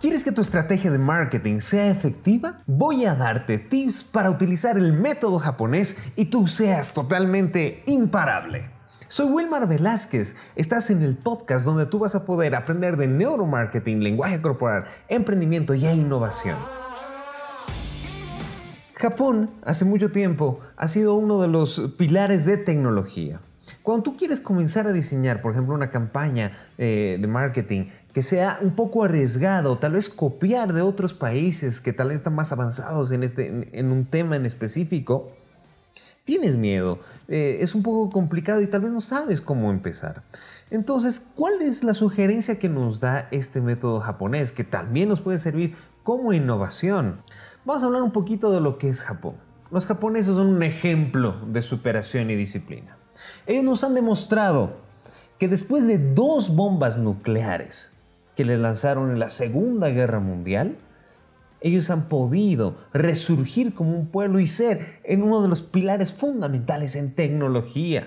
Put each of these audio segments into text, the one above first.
¿Quieres que tu estrategia de marketing sea efectiva? Voy a darte tips para utilizar el método japonés y tú seas totalmente imparable. Soy Wilmar Velázquez, estás en el podcast donde tú vas a poder aprender de neuromarketing, lenguaje corporal, emprendimiento y innovación. Japón hace mucho tiempo ha sido uno de los pilares de tecnología. Cuando tú quieres comenzar a diseñar, por ejemplo, una campaña eh, de marketing que sea un poco arriesgado, tal vez copiar de otros países que tal vez están más avanzados en, este, en, un tema en específico, tienes miedo, eh, es un poco complicado y tal vez no sabes cómo empezar. Entonces, ¿cuál es la sugerencia que nos da este método japonés que también nos puede servir como innovación? Vamos a hablar un poquito de lo que es Japón. Los japoneses son un ejemplo de superación y disciplina. Ellos nos han demostrado que después de dos bombas nucleares que les lanzaron en la Segunda Guerra Mundial, ellos han podido resurgir como un pueblo y ser en uno de los pilares fundamentales en tecnología.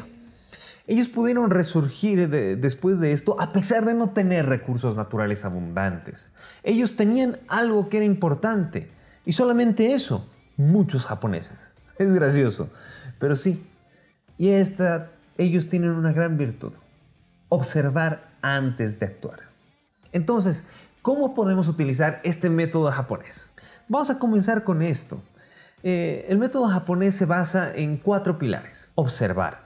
Ellos pudieron resurgir después de esto a pesar de no tener recursos naturales abundantes. Ellos tenían algo que era importante y solamente eso, muchos japoneses. Es gracioso, pero sí, y esta, ellos tienen una gran virtud, observar antes de actuar. Entonces, ¿cómo podemos utilizar este método japonés? Vamos a comenzar con esto. Eh, el método japonés se basa en cuatro pilares. Observar,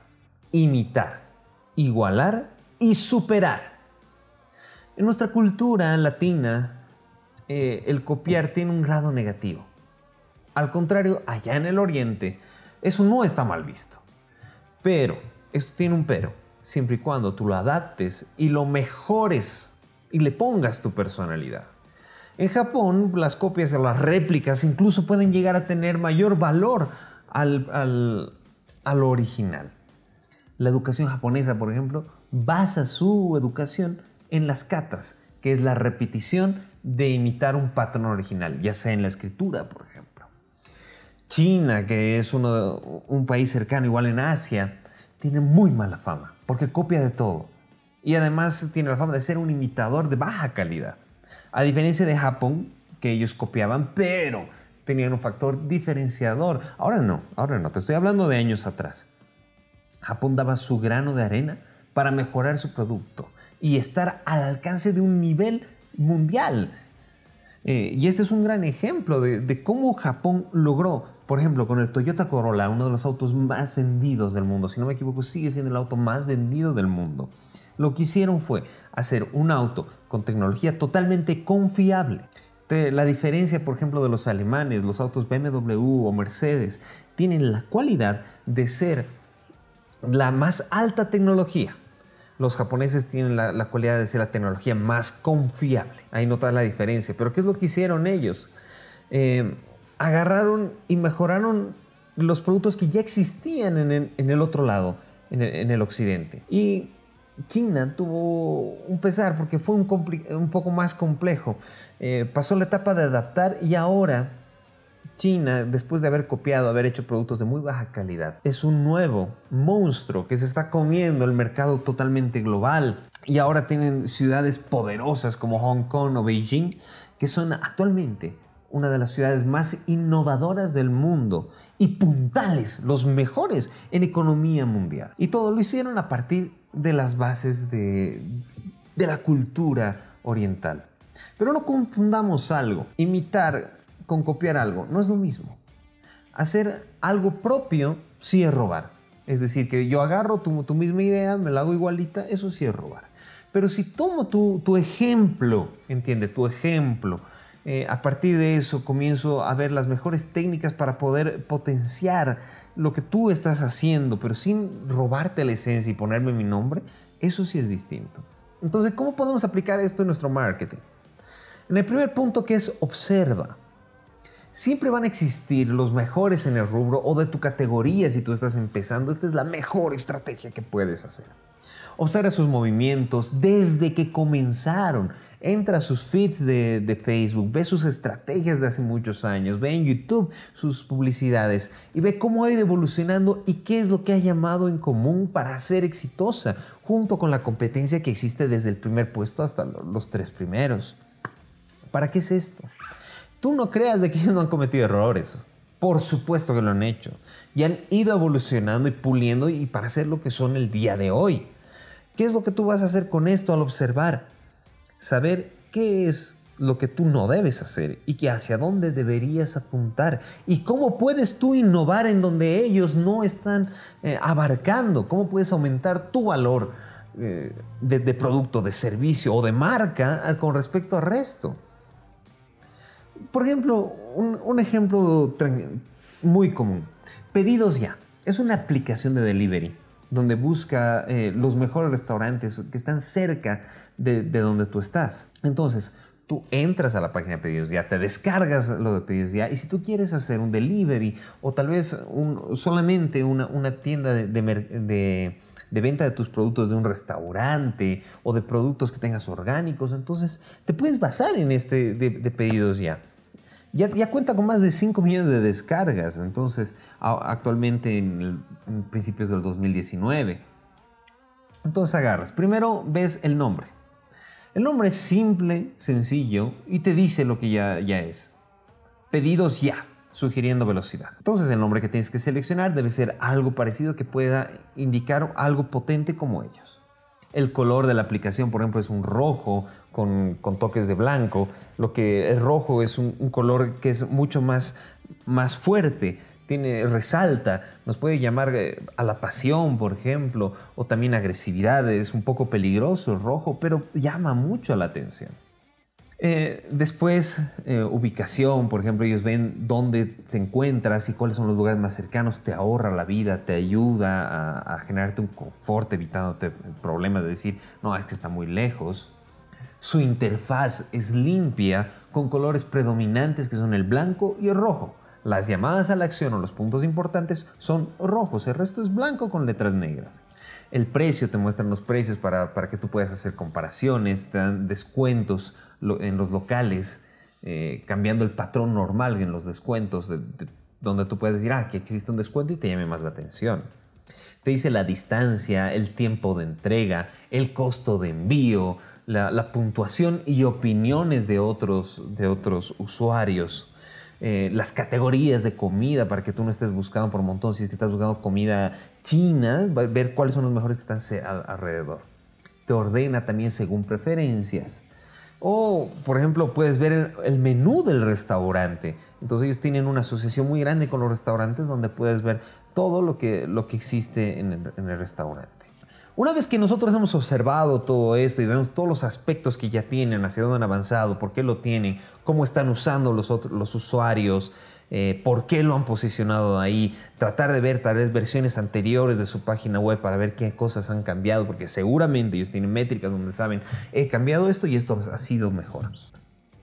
imitar, igualar y superar. En nuestra cultura latina, eh, el copiar tiene un grado negativo. Al contrario, allá en el oriente, eso no está mal visto. Pero, esto tiene un pero, siempre y cuando tú lo adaptes y lo mejores y le pongas tu personalidad. En Japón, las copias o las réplicas incluso pueden llegar a tener mayor valor al, al, original. La educación japonesa, por ejemplo, basa su educación en las katas, que es la repetición de imitar un patrón original, ya sea en la escritura, por ejemplo. China, que es uno, un país cercano, igual en Asia, tiene muy mala fama, porque copia de todo. Y además tiene la fama de ser un imitador de baja calidad. A diferencia de Japón, que ellos copiaban, pero tenían un factor diferenciador. Ahora no, ahora no, te estoy hablando de años atrás. Japón daba su grano de arena para mejorar su producto y estar al alcance de un nivel mundial. Eh, y este es un gran ejemplo de cómo Japón logró por ejemplo, con el Toyota Corolla, uno de los autos más vendidos del mundo, si no me equivoco, sigue siendo el auto más vendido del mundo. Lo que hicieron fue hacer un auto con tecnología totalmente confiable. La diferencia, por ejemplo, de los alemanes, los autos BMW o Mercedes, tienen la cualidad de ser la más alta tecnología. Los japoneses tienen la, cualidad de ser la tecnología más confiable. Ahí nota la diferencia. Pero ¿qué es lo que hicieron ellos? Eh, agarraron y mejoraron los productos que ya existían en el, otro lado, en el, occidente. Y China tuvo un pesar porque fue un, poco más complejo. Eh, pasó la etapa de adaptar y ahora China, después de haber copiado, haber hecho productos de muy baja calidad, es un nuevo monstruo que se está comiendo el mercado totalmente global. Y ahora tienen ciudades poderosas como Hong Kong o Beijing, que son actualmente una de las ciudades más innovadoras del mundo y puntales, los mejores en economía mundial. Y todo lo hicieron a partir de las bases de, de la cultura oriental. Pero no confundamos algo. Imitar con copiar algo no es lo mismo. Hacer algo propio sí es robar. Es decir, que yo agarro tu, tu misma idea, me la hago igualita, eso sí es robar. Pero si tomo tu, tu ejemplo, entiende, tu ejemplo, eh, a partir de eso comienzo a ver las mejores técnicas para poder potenciar lo que tú estás haciendo, pero sin robarte la esencia y ponerme mi nombre, eso sí es distinto. Entonces, ¿cómo podemos aplicar esto en nuestro marketing? En el primer punto que es observa. Siempre van a existir los mejores en el rubro o de tu categoría si tú estás empezando. Esta es la mejor estrategia que puedes hacer. Observa sus movimientos desde que comenzaron entra a sus feeds de, Facebook, ve sus estrategias de hace muchos años, ve en YouTube sus publicidades y ve cómo ha ido evolucionando y qué es lo que ha llamado en común para ser exitosa, junto con la competencia que existe desde el primer puesto hasta los tres primeros. ¿Para qué es esto? Tú no creas de que ellos no han cometido errores. Por supuesto que lo han hecho. Y han ido evolucionando y puliendo y para ser lo que son el día de hoy. ¿Qué es lo que tú vas a hacer con esto al observar? Saber qué es lo que tú no debes hacer y que hacia dónde deberías apuntar y cómo puedes tú innovar en donde ellos no están eh, abarcando, cómo puedes aumentar tu valor eh, de, producto, de servicio o de marca con respecto al resto. Por ejemplo, un ejemplo muy común, pedidos ya. Es una aplicación de delivery donde busca eh, los mejores restaurantes que están cerca de, donde tú estás. Entonces, tú entras a la página de pedidos ya, te descargas lo de pedidos ya, y si tú quieres hacer un delivery o tal vez solamente una, tienda de, venta de tus productos de un restaurante o de productos que tengas orgánicos, entonces te puedes basar en este de pedidos ya. Ya, cuenta con más de 5 millones de descargas, entonces actualmente en, principios del 2019. Entonces agarras, primero ves el nombre. El nombre es simple, sencillo y te dice lo que ya, ya es. Pedidos ya, sugiriendo velocidad. Entonces el nombre que tienes que seleccionar debe ser algo parecido que pueda indicar algo potente como ellos. El color de la aplicación, por ejemplo, es un rojo con, toques de blanco. Lo que el rojo es un, color que es mucho más, más fuerte, tiene, resalta, nos puede llamar eh, a la pasión, por ejemplo, o también agresividad. Es un poco peligroso el rojo, pero llama mucho la atención. Eh, después, eh, ubicación, por ejemplo, ellos ven dónde te encuentras y cuáles son los lugares más cercanos, te ahorra la vida, te ayuda a, generarte un confort, evitándote el problema de decir, no, es que está muy lejos. Su interfaz es limpia, con colores predominantes que son el blanco y el rojo. Las llamadas a la acción o los puntos importantes son rojos, el resto es blanco con letras negras. El precio, te muestran los precios para, para que tú puedas hacer comparaciones, te dan descuentos en los locales, eh, cambiando el patrón normal en los descuentos, donde tú puedes decir, ah, que existe un descuento y te llame más la atención. Te dice la distancia, el tiempo de entrega, el costo de envío, la, puntuación y opiniones de otros, de otros usuarios. Eh, las categorías de comida para que tú no estés buscando por montón, si es que estás buscando comida china, ver cuáles son los mejores que están alrededor. Te ordena también según preferencias. O, por ejemplo, puedes ver el, menú del restaurante. Entonces ellos tienen una asociación muy grande con los restaurantes donde puedes ver todo lo que, lo que existe en el, restaurante. Una vez que nosotros hemos observado todo esto y vemos todos los aspectos que ya tienen, hacia dónde han avanzado, por qué lo tienen, cómo están usando los, los usuarios, eh, por qué lo han posicionado ahí, tratar de ver tal vez versiones anteriores de su página web para ver qué cosas han cambiado, porque seguramente ellos tienen métricas donde saben, he cambiado esto y esto ha sido mejor.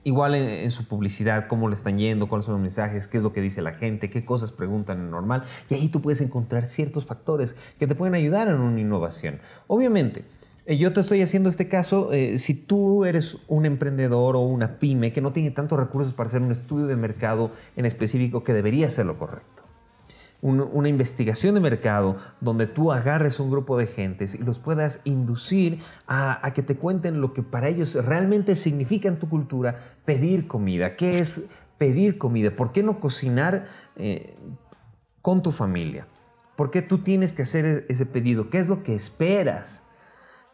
Igual en, su publicidad, cómo le están yendo, cuáles son los mensajes, qué es lo que dice la gente, qué cosas preguntan en normal. Y ahí tú puedes encontrar ciertos factores que te pueden ayudar en una innovación. Obviamente, yo te estoy haciendo este caso, eh, si tú eres un emprendedor o una pyme que no tiene tantos recursos para hacer un estudio de mercado en específico, que debería ser lo correcto. una investigación de mercado donde tú agarres un grupo de gentes y los puedas inducir a, que te cuenten lo que para ellos realmente significa en tu cultura pedir comida. ¿Qué es pedir comida? ¿Por qué no cocinar eh, con tu familia? ¿Por qué tú tienes que hacer e-, ese pedido? ¿Qué es lo que esperas?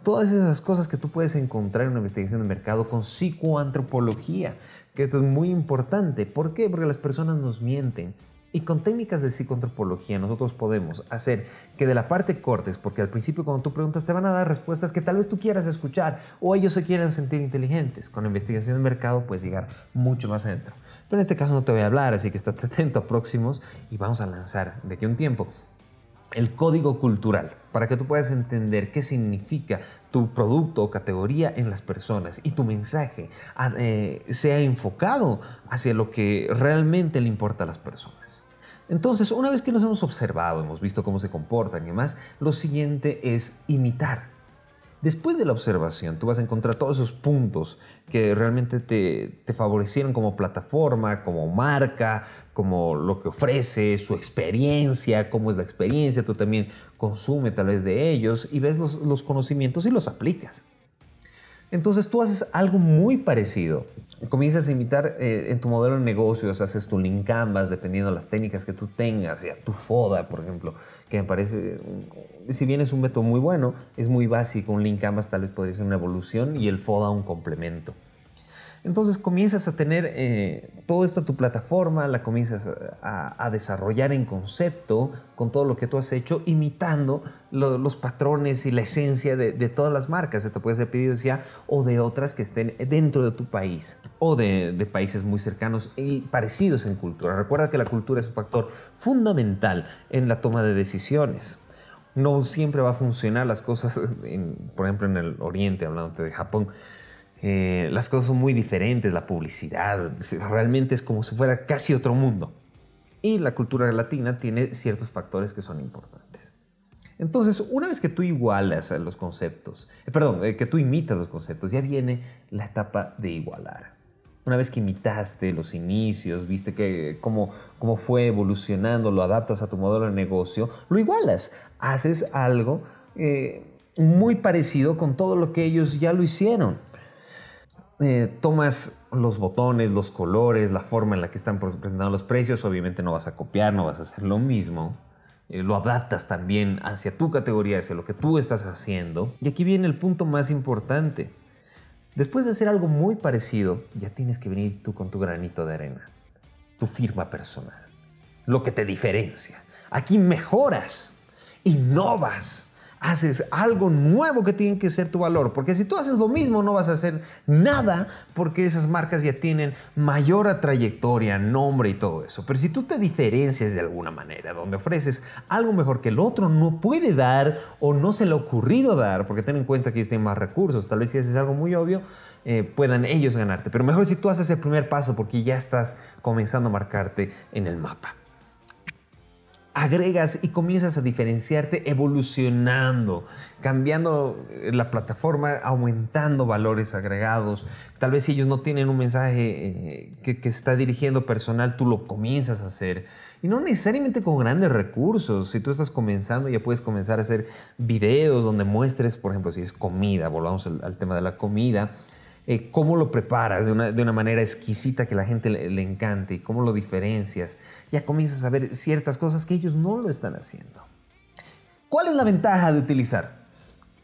Todas esas cosas que tú puedes encontrar en una investigación de mercado con psicoantropología, que esto es muy importante. ¿Por qué? Porque las personas nos mienten. Y con técnicas de psicoantropología nosotros podemos hacer que de la parte cortes, porque al principio cuando tú preguntas te van a dar respuestas que tal vez tú quieras escuchar o ellos se quieran sentir inteligentes. Con la investigación de mercado puedes llegar mucho más adentro. Pero en este caso no te voy a hablar, así que estate atento a próximos y vamos a lanzar de aquí a un tiempo el código cultural, para que tú puedas entender qué significa tu producto o categoría en las personas y tu mensaje ah, eh, sea enfocado hacia lo que realmente le importa a las personas. Entonces, una vez que nos hemos observado, hemos visto cómo se comportan y demás, lo siguiente es imitar. Después de la observación, tú vas a encontrar todos esos puntos que realmente te, favorecieron como plataforma, como marca, como lo que ofrece, su experiencia, cómo es la experiencia, tú también consume tal vez de ellos y ves los, conocimientos y los aplicas. Entonces tú haces algo muy parecido. Comienzas a imitar eh, en tu modelo de negocios, haces tu link canvas dependiendo de las técnicas que tú tengas, ya tu FODA, por ejemplo, que me parece, si bien es un método muy bueno, es muy básico. Un link canvas tal vez podría ser una evolución y el FODA un complemento. Entonces comienzas a tener eh, toda esta tu plataforma, la comienzas a, desarrollar en concepto con todo lo que tú has hecho, imitando los patrones y la esencia de, todas las marcas. Te puede ser pedido ya o de otras que estén dentro de tu país o de, de países muy cercanos y parecidos en cultura. Recuerda que la cultura es un factor fundamental en la toma de decisiones no siempre va a funcionar las cosas, por ejemplo, en el Oriente, hablando de Japón, eh, las cosas son muy diferentes, la publicidad, realmente es como si fuera casi otro mundo. Y la cultura latina tiene ciertos factores que son importantes. Entonces, una vez que tú igualas los conceptos, eh, perdón, eh, que tú imitas los conceptos, ya viene la etapa de igualar. Una vez que imitaste los inicios, viste que cómo, cómo fue evolucionando, lo adaptas a tu modelo de negocio, lo igualas. Haces algo muy parecido con todo lo que ellos ya lo hicieron. Eh, tomas los botones, los colores, la forma en la que están presentando los precios, obviamente no vas a copiar, no vas a hacer lo mismo. Eh, lo adaptas también hacia tu categoría, hacia lo que tú estás haciendo. Y aquí viene el punto más importante. Después de hacer algo muy parecido, ya tienes que venir tú con tu granito de arena, tu firma personal, lo que te diferencia. Aquí mejoras, innovas, haces algo nuevo que tiene que ser tu valor. Porque si tú haces lo mismo, no vas a hacer nada porque esas marcas ya tienen mayor trayectoria, nombre y todo eso. Pero si tú te diferencias de alguna manera, donde ofreces algo mejor que el otro no puede dar o no se le ha ocurrido dar, porque ten en cuenta que ellos tienen más recursos, tal vez si haces algo muy obvio, eh, puedan ellos ganarte. Pero mejor si tú haces el primer paso porque ya estás comenzando a marcarte en el mapa agregas y comienzas a diferenciarte evolucionando, cambiando la plataforma, aumentando valores agregados. Tal vez si ellos no tienen un mensaje eh, que, que, se está dirigiendo personal, tú lo comienzas a hacer. Y no necesariamente con grandes recursos. Si tú estás comenzando, ya puedes comenzar a hacer videos donde muestres, por ejemplo, si es comida, volvamos al tema de la comida eh, cómo lo preparas de una, manera exquisita que la gente le, encante y cómo lo diferencias, ya comienzas a ver ciertas cosas que ellos no lo están haciendo. ¿Cuál es la ventaja de utilizar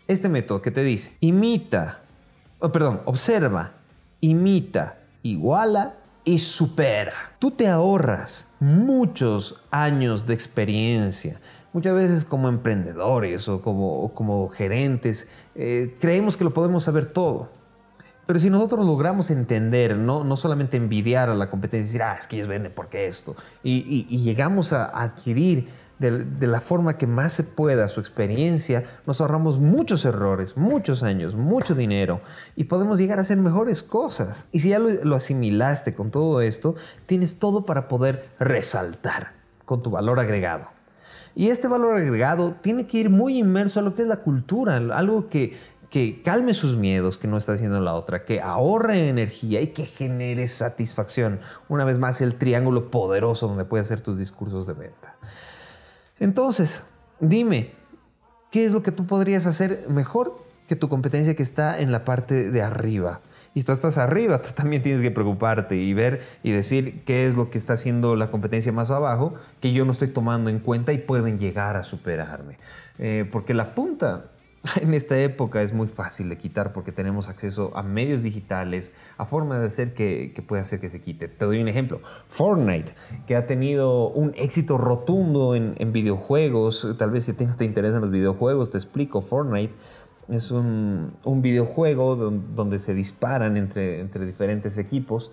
este método que te dice imita, oh, perdón, observa, imita, iguala y supera? Tú te ahorras muchos años de experiencia. Muchas veces como emprendedores o como, como gerentes eh, creemos que lo podemos saber todo pero si nosotros logramos entender, no, no solamente envidiar a la competencia y decir, ah, es que ellos venden porque esto, y, llegamos a adquirir de, la forma que más se pueda su experiencia, nos ahorramos muchos errores, muchos años, mucho dinero y podemos llegar a hacer mejores cosas. Y si ya lo asimilaste con todo esto, tienes todo para poder resaltar con tu valor agregado. Y este valor agregado tiene que ir muy inmerso a lo que es la cultura, algo que que calme sus miedos, que no está haciendo la otra, que ahorre energía y que genere satisfacción. Una vez más, el triángulo poderoso donde puedes hacer tus discursos de venta. Entonces, dime, ¿qué es lo que tú podrías hacer mejor que tu competencia que está en la parte de arriba? Y tú estás arriba, tú también tienes que preocuparte y ver y decir qué es lo que está haciendo la competencia más abajo que yo no estoy tomando en cuenta y pueden llegar a superarme. Eh, porque la punta en esta época es muy fácil de quitar porque tenemos acceso a medios digitales, a formas de hacer que, que pueda hacer que se quite. Te doy un ejemplo. Fortnite, que ha tenido un éxito rotundo en, videojuegos. Tal vez si no te interesan los videojuegos, te explico. Fortnite es un, un videojuego donde, se disparan entre, entre diferentes equipos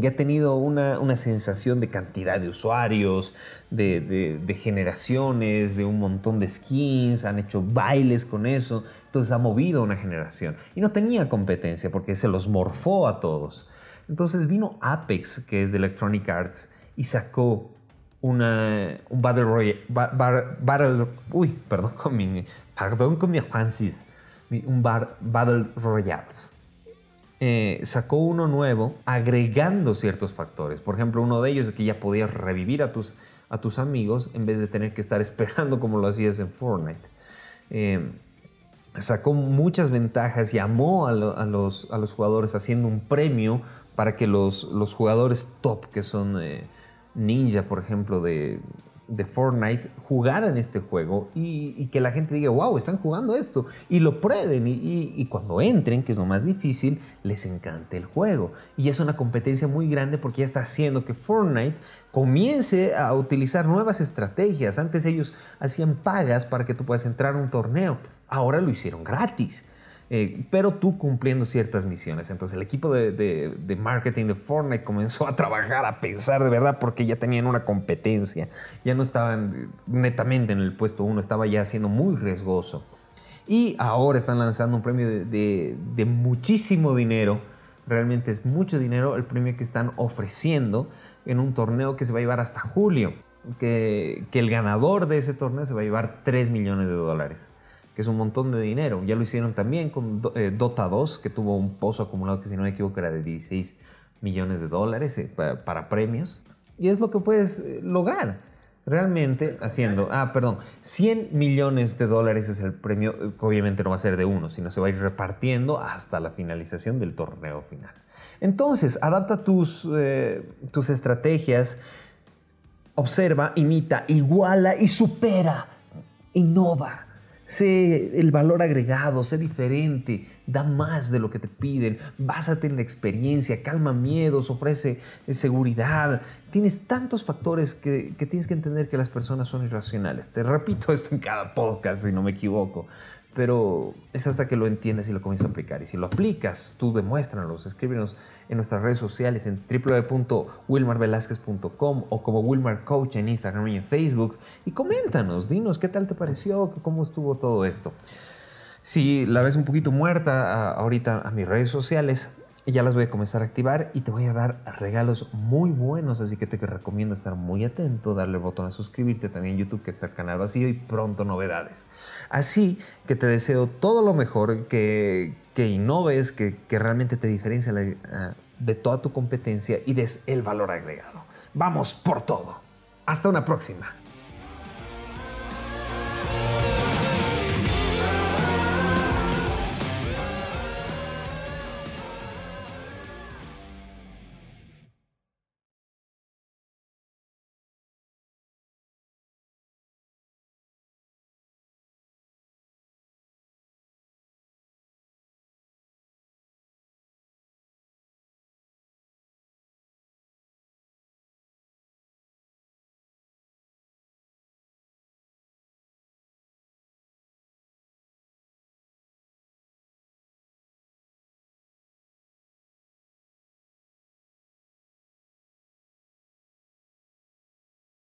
ya ha tenido una, una, sensación de cantidad de usuarios, de, de, generaciones, de un montón de skins, han hecho bailes con eso, entonces ha movido una generación. Y no tenía competencia porque se los morfó a todos. Entonces vino Apex, que es de Electronic Arts, y sacó una, un Battle Royale, battle, uy, perdón con mi, perdón con mi Francis, un bar, Battle Royales. Eh, sacó uno nuevo agregando ciertos factores. Por ejemplo, uno de ellos es que ya podías revivir a tus, a tus amigos en vez de tener que estar esperando como lo hacías en Fortnite. Eh, sacó muchas ventajas, llamó a, los, a, los, jugadores haciendo un premio para que los, los jugadores top, que son eh, Ninja, por ejemplo, de, de Fortnite jugaran este juego y, que la gente diga, wow, están jugando esto y lo prueben y, cuando entren, que es lo más difícil, les encante el juego. Y es una competencia muy grande porque ya está haciendo que Fortnite comience a utilizar nuevas estrategias. Antes ellos hacían pagas para que tú puedas entrar a un torneo, ahora lo hicieron gratis. Eh, pero tú cumpliendo ciertas misiones. Entonces el equipo de, marketing de Fortnite comenzó a trabajar, a pensar de verdad, porque ya tenían una competencia, ya no estaban netamente en el puesto uno, estaba ya siendo muy riesgoso. Y ahora están lanzando un premio de, muchísimo dinero, realmente es mucho dinero el premio que están ofreciendo en un torneo que se va a llevar hasta julio, que, que el ganador de ese torneo se va a llevar 3 millones de dólares que es un montón de dinero. Ya lo hicieron también con eh, Dota 2, que tuvo un pozo acumulado que si no me equivoco era de 16 millones de dólares eh, para, premios. Y es lo que puedes eh, lograr realmente haciendo, ah, perdón, 100 millones de dólares es el premio, obviamente no va a ser de uno, sino se va a ir repartiendo hasta la finalización del torneo final. Entonces, adapta tus, tus estrategias, observa, imita, iguala y supera, innova. Sé el valor agregado, sé diferente, da más de lo que te piden, básate en la experiencia, calma miedos, ofrece seguridad. Tienes tantos factores que, que tienes que entender que las personas son irracionales. Te repito esto en cada podcast, si no me equivoco pero es hasta que lo entiendes y lo comienzas a aplicar. Y si lo aplicas, tú demuéstranos, escríbenos en nuestras redes sociales en www.wilmarvelazquez.com o como Wilmar Coach en Instagram y en Facebook y coméntanos, dinos qué tal te pareció, cómo estuvo todo esto. Si la ves un poquito muerta ahorita a mis redes sociales, ya las voy a comenzar a activar y te voy a dar regalos muy buenos, así que te recomiendo estar muy atento, darle el botón a suscribirte también en YouTube que está el canal vacío y pronto novedades. Así que te deseo todo lo mejor, que, que innoves, que, que realmente te diferencia de toda tu competencia y des el valor agregado. Vamos por todo. Hasta una próxima.